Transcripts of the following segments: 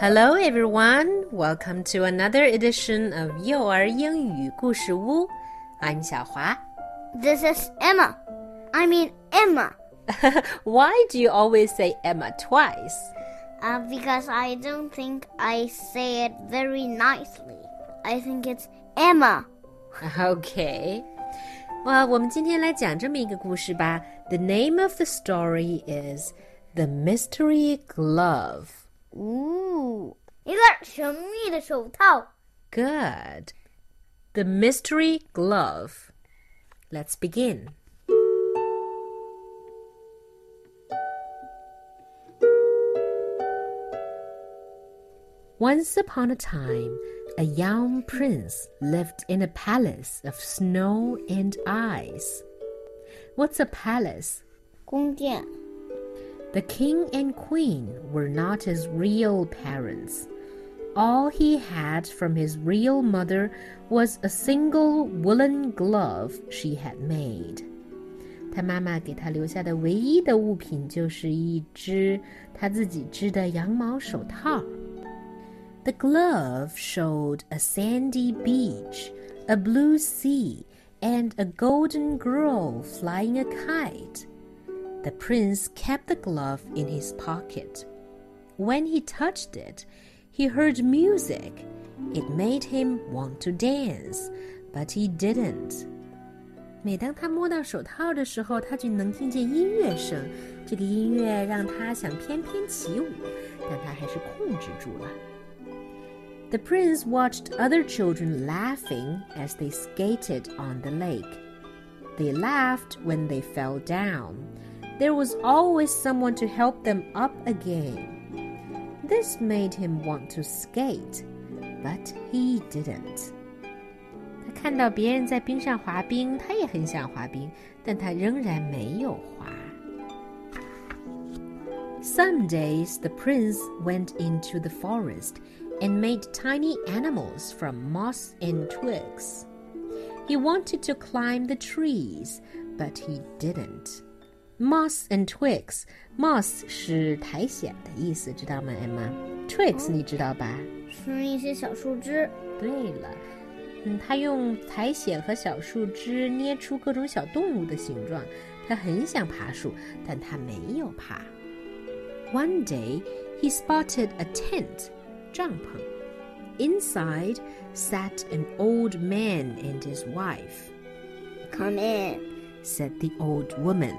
Hello, everyone. Welcome to another edition of 幼儿英语故事屋. I'm 小华. This is Emma. I mean Emma. Why do you always say Emma twice? Uh, because I don't think I say it very nicely. I think it's Emma. Okay. Well, 我们今天来讲这么一个故事吧。The name of the story is The Mystery Glove. 呜，一个神秘的手套。 Good. The Mystery Glove. Let's begin. Once upon a time, a young prince lived in a palace of snow and ice. What's a palace? 宫殿， The king and queen were not his real parents. All he had from his real mother was a single woolen glove she had made. 他妈妈给他留下的唯一的物品就是一只他自己织的羊毛手套。The glove showed a sandy beach, a blue sea, and a golden girl flying a kite. The prince kept the glove in his pocket. When he touched it, he heard music. It made him want to dance, but he didn't. 每当他摸到手套的时候，他就能听见音乐声。这个音乐让他想翩翩起舞，但他还是控制住了。The prince watched other children laughing as they skated on the lake. They laughed when they fell down. There was always someone to help them up again. This made him want to skate, but he didn't. 他看到别人在冰上滑冰，他也很想滑冰，但他仍然没有滑。Some days the prince went into the forest and made tiny animals from moss and twigs. He wanted to climb the trees, but he didn't. Moss and twigs. Moss 是苔藓的意思，知道吗，Emma？Twigs 你知道吧？是一些小树枝。对了，嗯，他用苔藓和小树枝捏出各种小动物的形状。他很想爬树，但他没有爬。One day, he spotted a tent, 帐篷. Inside sat an old man and his wife. Come in. Said the old woman.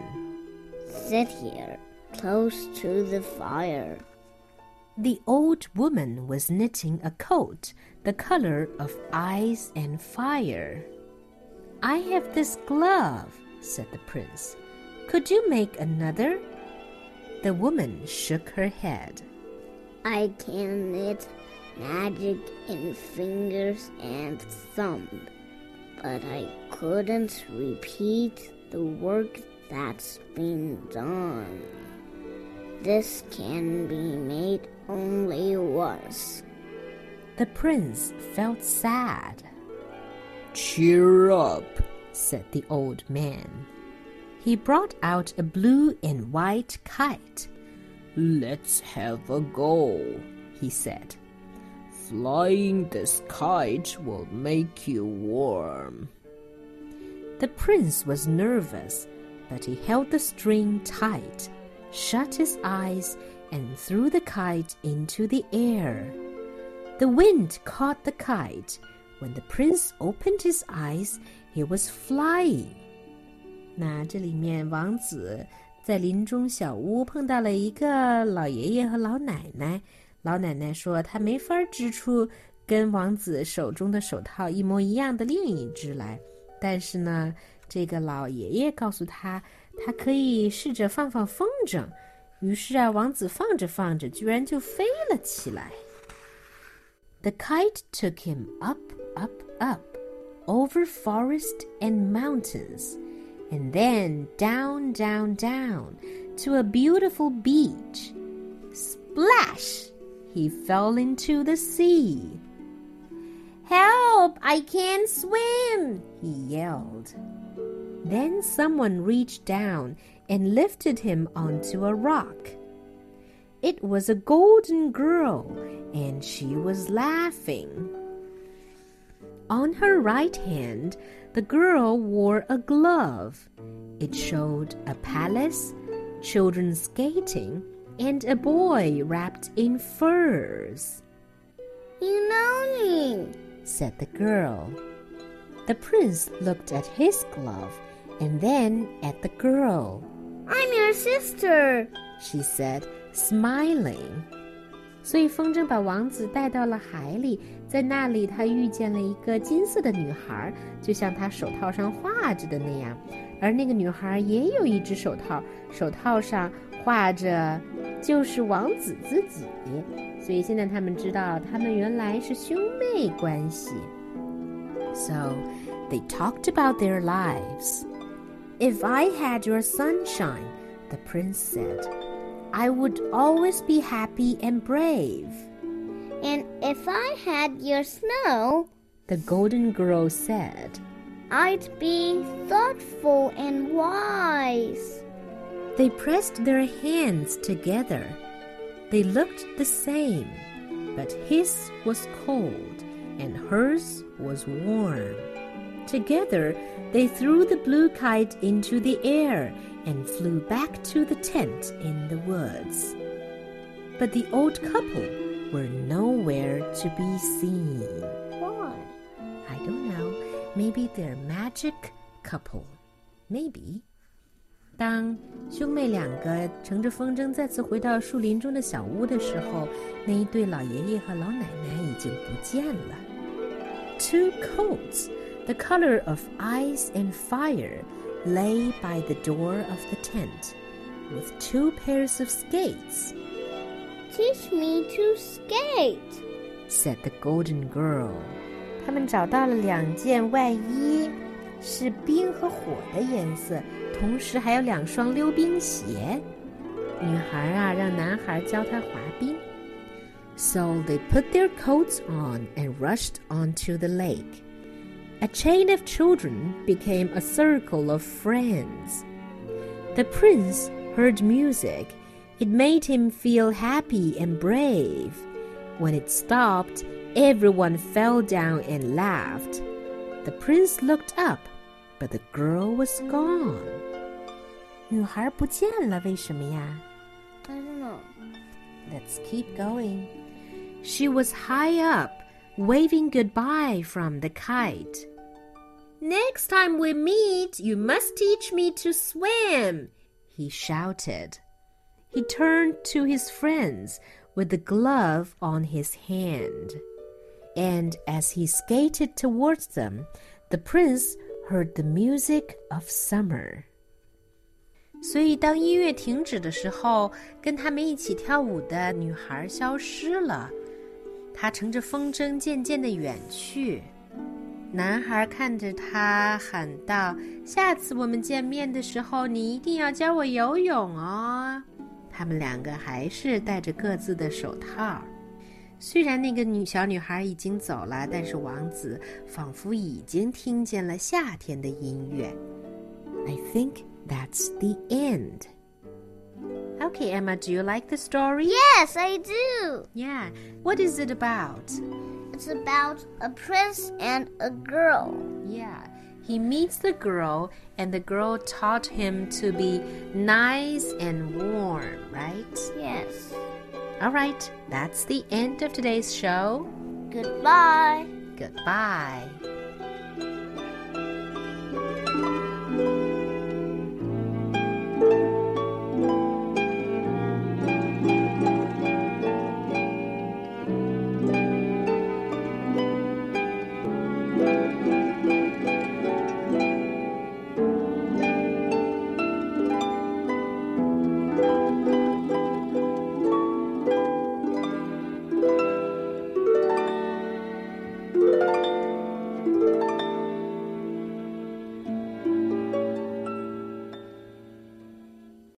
Sit here, close to the fire. The old woman was knitting a coat the color of ice and fire. I have this glove, said the prince. Could you make another? The woman shook her head. I can knit magic in fingers and thumb, but I couldn't repeat the work that's been done. This can be made only once. The prince felt sad. Cheer up, said the old man. He brought out a blue and white kite. Let's have a go, he said. Flying this kite will make you warm. The prince was nervous, but he held the string tight, shut his eyes, and threw the kite into the air. The wind caught the kite. When the prince opened his eyes, he was flying. 那这里面王子在林中小屋碰到了一个老爷爷和老奶奶。老奶奶说她没法织出跟王子手中的手套一模一样的另一只来，但是呢， 这个老爷爷告诉他，他可以试着放放风筝。于是啊，王子放着放着，居然就飞了起来。The kite took him up, up, up, over forest and mountains, and then down, down, down to a beautiful beach. Splash! He fell into the sea. Help! I can't swim! he yelled. Then someone reached down and lifted him onto a rock. It was a golden girl, and she was laughing. On her right hand, the girl wore a glove. It showed a palace, children skating, and a boy wrapped in furs. You know me, said the girl. The prince looked at his glove and then at the girl. I'm your sister, she said, smiling. 所以风筝把王子带到了海里，在那里他遇见了一个金色的女孩，就像他手套上画着的那样。而那个女孩也有一只手套，手套上画着就是王子自己。所以现在他们知道他们原来是兄妹关系。So they talked about their lives. If I had your sunshine, the prince said. I would always be happy and brave. And if I had your snow, the golden girl said, I'd be thoughtful and wise. They pressed their hands together. They looked the same, but his was cold and hers was warm. Together, they threw the blue kite into the air and flew back to the tent in the woods. But the old couple were nowhere to be seen. Why? I don't know. Maybe they're magic couple. Maybe. 当兄妹两个乘着风筝再次回到树林中的小屋的时候，那一对老爷爷和老奶奶已经不见了。Two coats, the color of ice and fire, lay by the door of the tent with two pairs of skates. Teach me to skate, said the golden girl. 他们找到了两件外衣，是冰和火的颜色，同时还有两双溜冰鞋。女孩啊，让男孩教她滑冰。So they put their coats on and rushed onto the lake. A chain of children became a circle of friends. The prince heard music. It made him feel happy and brave. When it stopped, everyone fell down and laughed. The prince looked up, but the girl was gone. 女孩不见了，为什么呀？I don't know. Let's keep going. She was high up, waving goodbye from the kite. Next time we meet, you must teach me to swim, he shouted. He turned to his friends with the glove on his hand. And as he skated towards them, the prince heard the music of summer. 所以，当音乐停止的时候，跟他们一起跳舞的女孩消失了。她乘着风筝渐渐的远去。 男孩看着他喊道：“下次我们见面的时候，你一定要教我游泳哦。”他们两个还是戴着各自的手套。虽然那个女小女孩已经走了，但是王子仿佛已经听见了夏天的音乐。I think that's the end. Okay, Emma, do you like the story? Yes, I do. Yeah. What is it about? It's about a prince and a girl. Yeah. He meets the girl, and the girl taught him to be nice and warm, right? Yes. All right, that's the end of today's show. Goodbye. Goodbye.